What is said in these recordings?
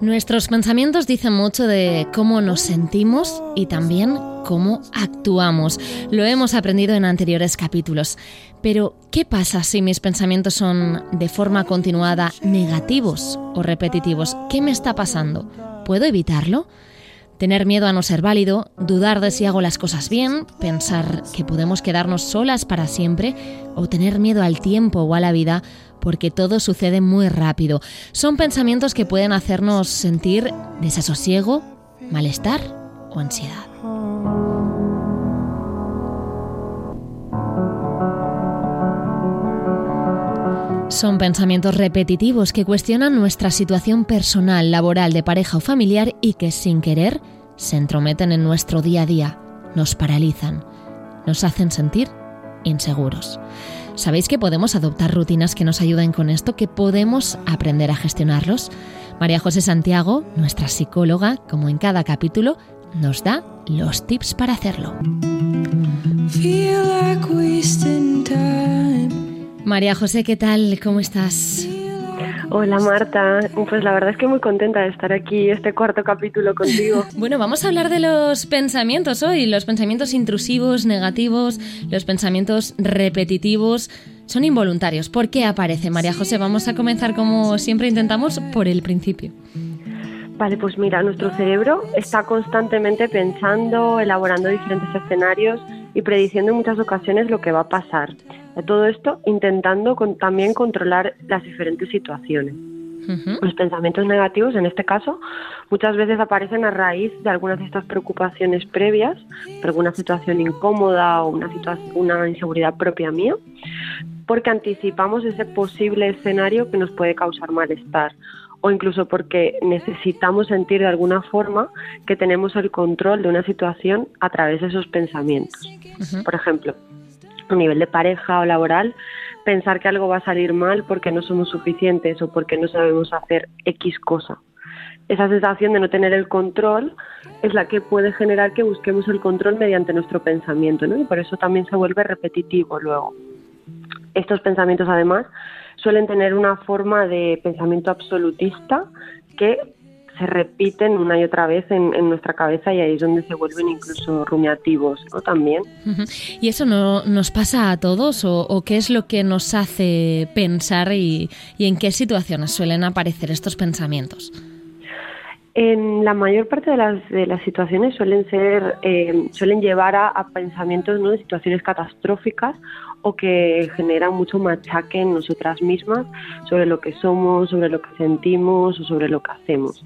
Nuestros pensamientos dicen mucho de cómo nos sentimos y también cómo actuamos. Lo hemos aprendido en anteriores capítulos. Pero, ¿qué pasa si mis pensamientos son de forma continuada negativos o repetitivos? ¿Qué me está pasando? ¿Puedo evitarlo? Tener miedo a no ser válido, dudar de si hago las cosas bien, pensar que podemos quedarnos solas para siempre o tener miedo al tiempo o a la vida porque todo sucede muy rápido. Son pensamientos que pueden hacernos sentir desasosiego, malestar o ansiedad. Son pensamientos repetitivos que cuestionan nuestra situación personal, laboral, de pareja o familiar y que sin querer se entrometen en nuestro día a día, nos paralizan, nos hacen sentir inseguros. ¿Sabéis que podemos adoptar rutinas que nos ayuden con esto, que podemos aprender a gestionarlos? María José Santiago, nuestra psicóloga, como en cada capítulo, nos da los tips para hacerlo. María José, ¿qué tal? ¿Cómo estás? Hola Marta, pues la verdad es que muy contenta de estar aquí este cuarto capítulo contigo. bueno, vamos a hablar de los pensamientos hoy, los pensamientos intrusivos, negativos, los pensamientos repetitivos. Son involuntarios. ¿Por qué aparece María José? Vamos a comenzar como siempre intentamos por el principio. Vale, pues mira, nuestro cerebro está constantemente pensando, elaborando diferentes escenarios y prediciendo en muchas ocasiones lo que va a pasar. Todo esto intentando también controlar las diferentes situaciones. Los pensamientos negativos, en este caso, muchas veces aparecen a raíz de algunas de estas preocupaciones previas, de alguna situación incómoda o una, una inseguridad propia mía, porque anticipamos ese posible escenario que nos puede causar malestar o incluso porque necesitamos sentir de alguna forma que tenemos el control de una situación a través de esos pensamientos. Por ejemplo, a nivel de pareja o laboral, pensar que algo va a salir mal porque no somos suficientes o porque no sabemos hacer X cosa. Esa sensación de no tener el control es la que puede generar que busquemos el control mediante nuestro pensamiento. Y por eso también se vuelve repetitivo luego. Estos pensamientos, además, suelen tener una forma de pensamiento absolutista que se repiten una y otra vez en, nuestra cabeza y ahí es donde se vuelven incluso rumiativos ¿no? también. ¿Y eso no, nos pasa a todos o, qué es lo que nos hace pensar y, en qué situaciones suelen aparecer estos pensamientos? En la mayor parte de las, de las situaciones suelen ser eh, suelen llevar a, a, pensamientos ¿no? de situaciones catastróficas o que generan mucho machaque en nosotras mismas sobre lo que somos, sobre lo que sentimos o sobre lo que hacemos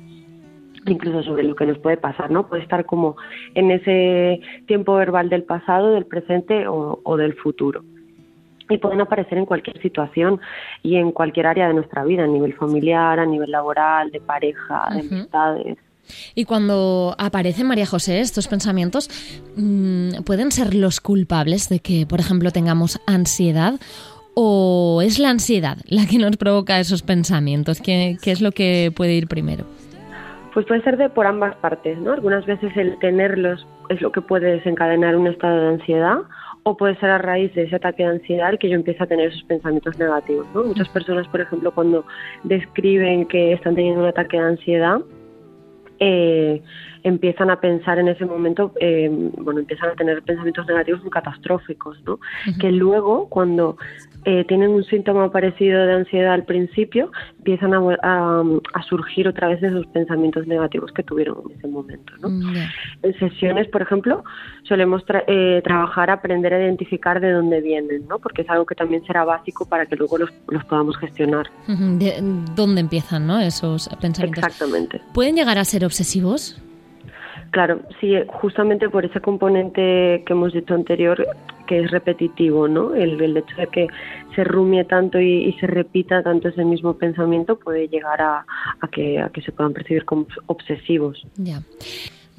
incluso sobre lo que nos puede pasar, ¿no? Puede estar como en ese tiempo verbal del pasado, del presente o, del futuro. Y pueden aparecer en cualquier situación y en cualquier área de nuestra vida, a nivel familiar, a nivel laboral, de pareja, de amistades. Y cuando aparecen, María José, estos pensamientos, mm, ¿pueden ser los culpables de que, por ejemplo, tengamos ansiedad? ¿O es la ansiedad la que nos provoca esos pensamientos? ¿Qué, qué es lo que puede ir primero? Pues puede ser de por ambas partes, ¿no? Algunas veces el tenerlos es lo que puede desencadenar un estado de ansiedad o puede ser a raíz de ese ataque de ansiedad que yo empiezo a tener esos pensamientos negativos, ¿no? Muchas personas, por ejemplo, cuando describen que están teniendo un ataque de ansiedad, eh, empiezan a pensar en ese momento, eh, bueno, empiezan a tener pensamientos negativos muy catastróficos, ¿no? Que luego, cuando eh, tienen un síntoma parecido de ansiedad al principio, empiezan a, surgir otra vez esos pensamientos negativos que tuvieron en ese momento. ¿no? Mm, en sesiones, por ejemplo, solemos eh, trabajar, aprender a identificar de dónde vienen, ¿no? porque es algo que también será básico para que luego los, los podamos gestionar. ¿De ¿Dónde empiezan ¿no? esos pensamientos? Exactamente. ¿Pueden llegar a ser obsesivos? Claro, sí, justamente por ese componente que hemos dicho anterior, que es repetitivo, ¿no? El, hecho de que se rumie tanto y, se repita tanto ese mismo pensamiento puede llegar a, que, a que se puedan percibir como obsesivos. Ya.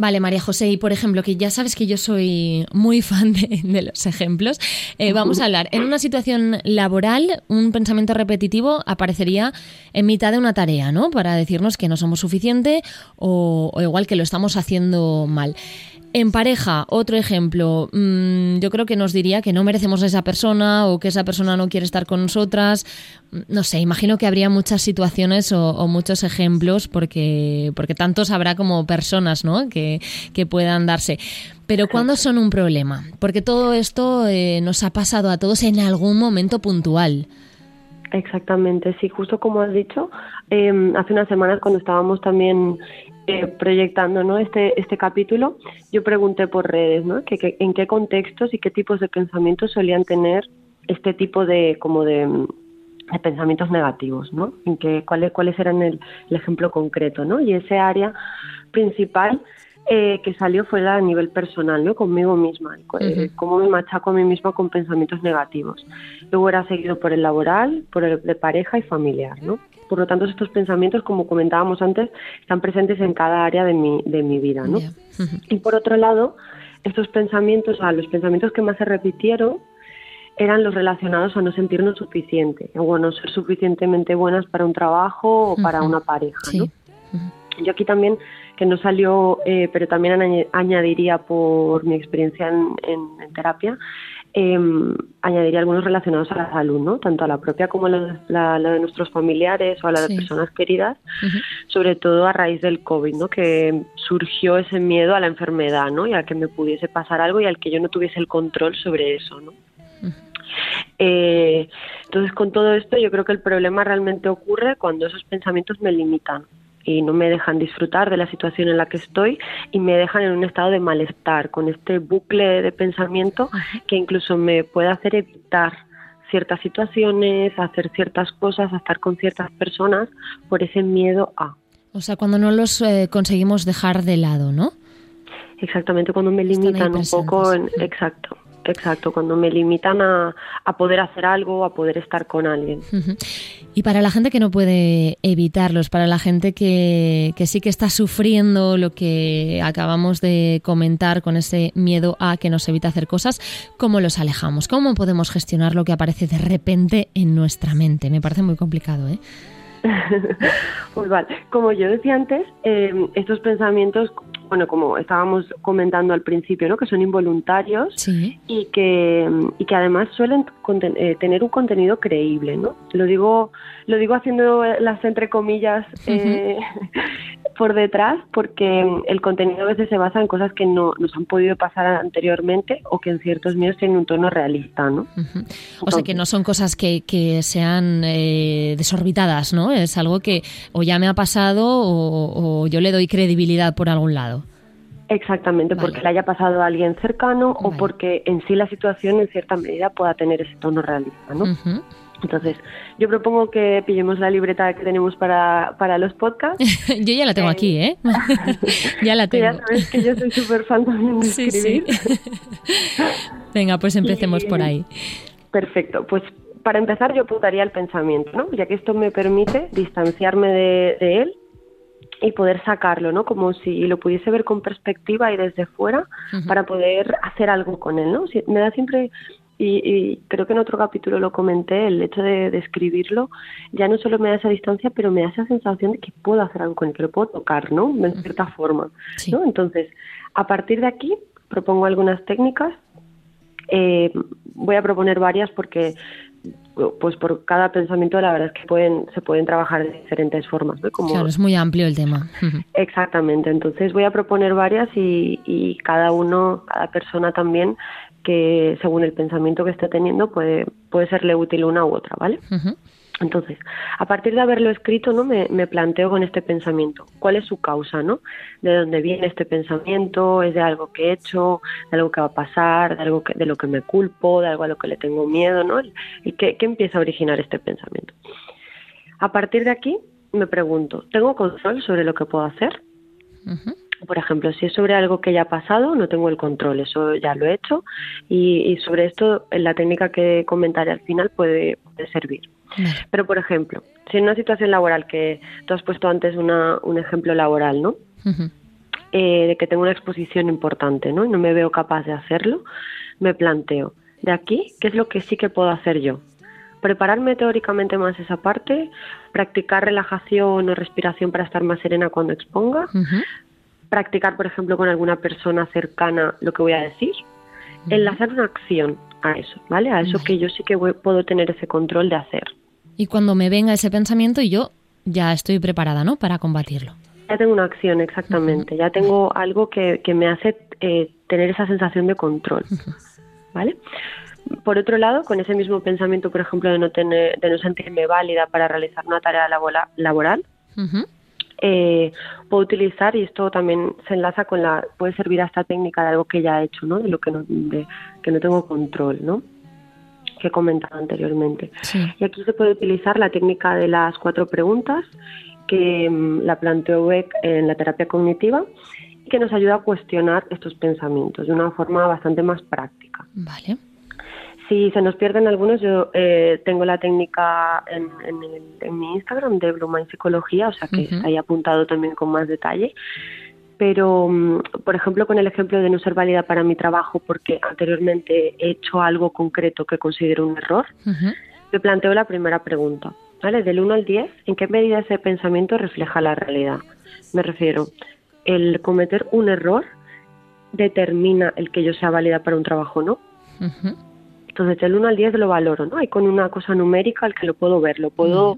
Vale, María José, y por ejemplo, que ya sabes que yo soy muy fan de, los ejemplos, eh, vamos a hablar. En una situación laboral, un pensamiento repetitivo aparecería en mitad de una tarea, ¿no? Para decirnos que no somos suficiente o, igual que lo estamos haciendo mal. En pareja, otro ejemplo, mm, yo creo que nos diría que no merecemos a esa persona o que esa persona no quiere estar con nosotras. Mm, no sé, imagino que habría muchas situaciones o, muchos ejemplos porque, porque tantos habrá como personas ¿no? que, que puedan darse. Pero ¿cuándo son un problema? Porque todo esto eh, nos ha pasado a todos en algún momento puntual. Exactamente, sí, justo como has dicho, em, hace unas semanas cuando estábamos también eh, proyectando ¿no? este, este capítulo, yo pregunté por redes, ¿no? Que, en qué contextos y qué tipos de pensamientos solían tener este tipo de como de, pensamientos negativos, ¿no? En qué, cuáles, cuáles eran el, el, ejemplo concreto, ¿no? Y ese área principal eh, que salió fue a nivel personal, ¿no? Conmigo misma, eh, cómo me machaco a mí misma con pensamientos negativos. Luego era seguido por el laboral, por el de pareja y familiar, ¿no? Por lo tanto, estos pensamientos, como comentábamos antes, están presentes en cada área de mi, de mi vida, ¿no? Y por otro lado, estos pensamientos, o los pensamientos que más se repitieron eran los relacionados a no sentirnos suficiente o a no ser suficientemente buenas para un trabajo o para una pareja, ¿no? Yo aquí también, que no salió, eh, pero también añadiría por mi experiencia en, en terapia, eh, añadiría algunos relacionados a la salud, ¿no? Tanto a la propia como a la, de nuestros familiares o a la de personas queridas, sobre todo a raíz del COVID, ¿no? Que surgió ese miedo a la enfermedad, ¿no? Y a que me pudiese pasar algo y al que yo no tuviese el control sobre eso, ¿no? Eh, entonces, con todo esto, yo creo que el problema realmente ocurre cuando esos pensamientos me limitan, y no me dejan disfrutar de la situación en la que estoy y me dejan en un estado de malestar, con este bucle de pensamiento que incluso me puede hacer evitar ciertas situaciones, hacer ciertas cosas, estar con ciertas personas por ese miedo a. O sea, cuando no los eh, conseguimos dejar de lado, ¿no? Exactamente, cuando me limitan un poco, en, exacto. Exacto, cuando me limitan a, poder hacer algo, a poder estar con alguien. Y para la gente que no puede evitarlos, para la gente que, que, sí que está sufriendo lo que acabamos de comentar con ese miedo a que nos evita hacer cosas, ¿cómo los alejamos? ¿Cómo podemos gestionar lo que aparece de repente en nuestra mente? Me parece muy complicado, ¿eh? pues vale, como yo decía antes, eh, estos pensamientos bueno, como estábamos comentando al principio, ¿no? que son involuntarios y, que, y que además suelen eh, tener un contenido creíble. ¿no? Lo, digo, lo digo haciendo las entre comillas eh, por detrás porque el contenido a veces se basa en cosas que no nos han podido pasar anteriormente o que en ciertos medios tienen un tono realista. ¿no? o sea que no son cosas que, que sean eh, desorbitadas, ¿no? Es algo que o ya me ha pasado o yo le doy credibilidad por algún lado. Exactamente, porque le haya pasado a alguien cercano o porque en sí la situación en cierta medida pueda tener ese tono realista, ¿no? Entonces, yo propongo que pillemos la libreta que tenemos para, para los podcasts. yo ya la tengo aquí, ¿eh? ya la tengo. ya sabes que yo soy súper fan también de escribir. Venga, pues empecemos por ahí. Perfecto, pues para empezar yo apuntaría el pensamiento, ¿no? Ya que esto me permite distanciarme de, de él y poder sacarlo, ¿no? Como si lo pudiese ver con perspectiva y desde fuera para poder hacer algo con él, ¿no? me da siempre y, creo que en otro capítulo lo comenté, el hecho de, escribirlo ya no solo me da esa distancia, pero me da esa sensación de que puedo hacer algo con él, que lo puedo tocar, ¿no? De cierta forma, ¿no? Entonces, a partir de aquí propongo algunas técnicas. Eh, voy a proponer varias porque pues por cada pensamiento la verdad es que pueden se pueden trabajar de diferentes formas Como, claro es muy amplio el tema exactamente entonces voy a proponer varias y, y, cada uno cada persona también que según el pensamiento que esté teniendo puede puede serle útil una u otra vale entonces, a partir de haberlo escrito, ¿no? Me, planteo con este pensamiento, ¿cuál es su causa, no? ¿De dónde viene este pensamiento? ¿Es de algo que he hecho? ¿De algo que va a pasar? ¿De algo que, de lo que me culpo? ¿De algo a lo que le tengo miedo, no? ¿Y qué, empieza a originar este pensamiento? A partir de aquí, me pregunto, ¿tengo control sobre lo que puedo hacer? Por ejemplo, si es sobre algo que ya ha pasado, no tengo el control, eso ya lo he hecho y, sobre esto la técnica que comentaré al final puede servir. Pero, por ejemplo, si en una situación laboral, que tú has puesto antes una, un ejemplo laboral, ¿no? Eh, de que tengo una exposición importante, ¿no? Y no me veo capaz de hacerlo, me planteo, de aquí, ¿qué es lo que sí que puedo hacer yo? Prepararme teóricamente más esa parte, practicar relajación o respiración para estar más serena cuando exponga, practicar, por ejemplo, con alguna persona cercana lo que voy a decir, enlazar una acción a eso, ¿vale? A eso que yo sí que puedo tener ese control de hacer. Y cuando me venga ese pensamiento, yo ya estoy preparada, ¿no? Para combatirlo. Ya tengo una acción, exactamente. Ya tengo algo que, me hace eh, tener esa sensación de control, ¿vale? Por otro lado, con ese mismo pensamiento, por ejemplo, de no tener, de no sentirme válida para realizar una tarea laboral, eh, puedo utilizar y esto también se enlaza con la puede servir a esta técnica de algo que ya he hecho, ¿no? De lo que no, de, que no tengo control, ¿no? Que he comentado anteriormente. Y aquí se puede utilizar la técnica de las cuatro preguntas que mm, la planteó Beck en la terapia cognitiva y que nos ayuda a cuestionar estos pensamientos de una forma bastante más práctica. Vale. Si se nos pierden algunos, yo eh, tengo la técnica en, mi Instagram de Blue Mind Psicología, o sea que está ahí apuntado también con más detalle. Pero, mm, por ejemplo, con el ejemplo de no ser válida para mi trabajo porque anteriormente he hecho algo concreto que considero un error, me planteo la primera pregunta. ¿vale? Del 1 al 10, ¿en qué medida ese pensamiento refleja la realidad? Me refiero, el cometer un error determina el que yo sea válida para un trabajo o no. Entonces, del 1 al 10 lo valoro, ¿no? Hay con una cosa numérica al que lo puedo ver, lo puedo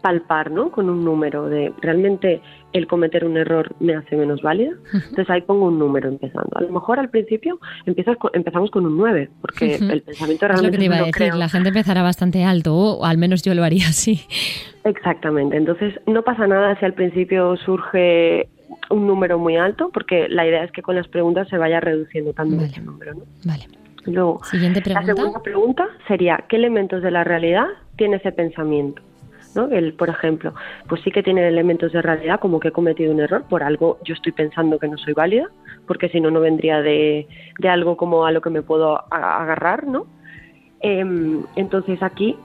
palpar, ¿no? Con un número de realmente el cometer un error me hace menos válida. Entonces ahí pongo un número empezando. A lo mejor al principio empiezas empezamos con un 9, porque el pensamiento realmente... Es lo que te iba a decir, la gente empezará bastante alto, o al menos yo lo haría así. Exactamente, entonces no pasa nada si al principio surge un número muy alto, porque la idea es que con las preguntas se vaya reduciendo también ese número, ¿no? Vale. Luego, Siguiente pregunta. la segunda pregunta sería, ¿qué elementos de la realidad tiene ese pensamiento? ¿no? El, por ejemplo, pues sí que tiene elementos de realidad, como que he cometido un error, por algo yo estoy pensando que no soy válida, porque si no, no vendría de, de algo como a lo que me puedo agarrar, ¿no? Em, entonces aquí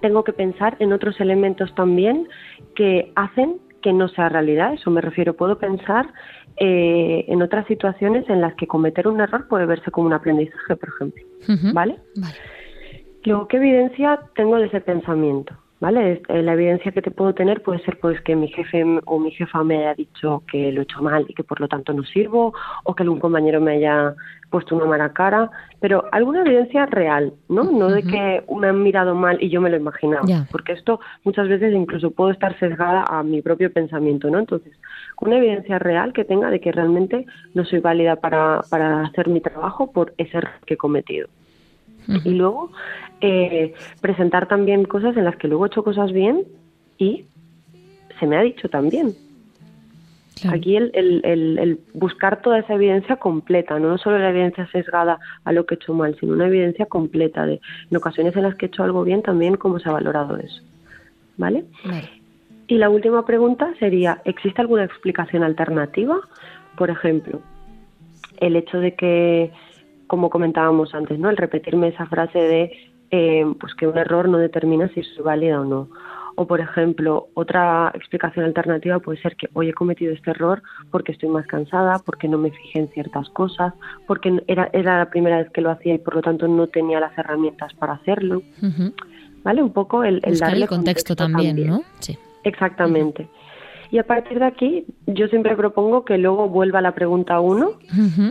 tengo que pensar en otros elementos también que hacen que no sea realidad, eso me refiero, puedo pensar eh, en otras situaciones en las que cometer un error puede verse como un aprendizaje, por ejemplo. ¿Vale? Vale. Luego, ¿qué evidencia tengo de ese pensamiento? ¿Vale? Eh, la evidencia que te puedo tener puede ser pues que mi jefe o mi jefa me haya dicho que lo he hecho mal y que por lo tanto no sirvo, o que algún compañero me haya puesto una mala cara, pero alguna evidencia real, ¿no? No de que me han mirado mal y yo me lo he imaginado, porque esto muchas veces incluso puedo estar sesgada a mi propio pensamiento, ¿no? Entonces, una evidencia real que tenga de que realmente no soy válida para, para hacer mi trabajo por ese error que he cometido. Y luego eh, presentar también cosas en las que luego he hecho cosas bien y se me ha dicho también. Aquí el, el, el, buscar toda esa evidencia completa, no solo la evidencia sesgada a lo que he hecho mal, sino una evidencia completa de en ocasiones en las que he hecho algo bien también cómo se ha valorado eso. ¿Vale? Y la última pregunta sería, ¿existe alguna explicación alternativa? Por ejemplo, el hecho de que, como comentábamos antes, ¿no? El repetirme esa frase de eh, pues que un error no determina si es válida o no. O, por ejemplo, otra explicación alternativa puede ser que hoy he cometido este error porque estoy más cansada, porque no me fijé en ciertas cosas, porque era, era la primera vez que lo hacía y por lo tanto no tenía las herramientas para hacerlo. ¿Vale? Un poco el, el darle el contexto, también, ¿no? Sí. Exactamente. Y a partir de aquí, yo siempre propongo que luego vuelva a la pregunta 1,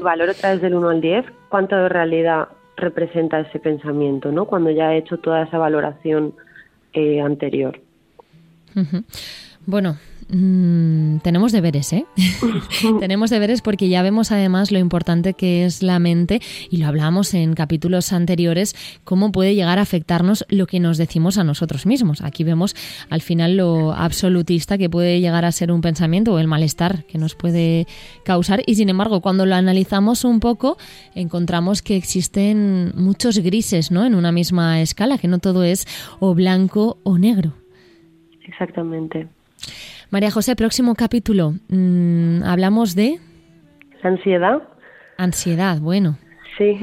valor otra vez del 1 al 10, cuánto de realidad representa ese pensamiento, ¿no? Cuando ya he hecho toda esa valoración eh, anterior. Bueno, Mm, tenemos deberes, ¿eh? tenemos deberes porque ya vemos además lo importante que es la mente y lo hablamos en capítulos anteriores, cómo puede llegar a afectarnos lo que nos decimos a nosotros mismos. Aquí vemos al final lo absolutista que puede llegar a ser un pensamiento o el malestar que nos puede causar y sin embargo cuando lo analizamos un poco encontramos que existen muchos grises ¿no? en una misma escala, que no todo es o blanco o negro. Exactamente. María José, próximo capítulo. Mm, hablamos de... La ansiedad. Ansiedad, bueno. Sí.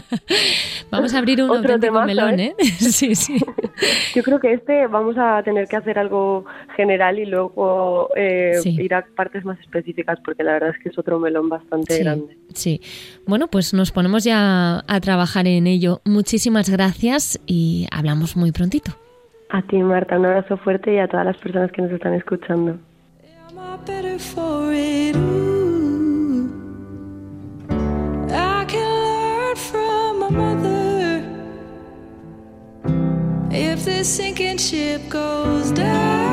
vamos a abrir un Otro auténtico melón, ¿eh? sí, sí. Yo creo que este vamos a tener que hacer algo general y luego eh, ir a partes más específicas porque la verdad es que es otro melón bastante grande. Sí. Bueno, pues nos ponemos ya a trabajar en ello. Muchísimas gracias y hablamos muy prontito. A ti, Marta, un abrazo fuerte y a todas las personas que nos están escuchando. If this sinking ship goes down.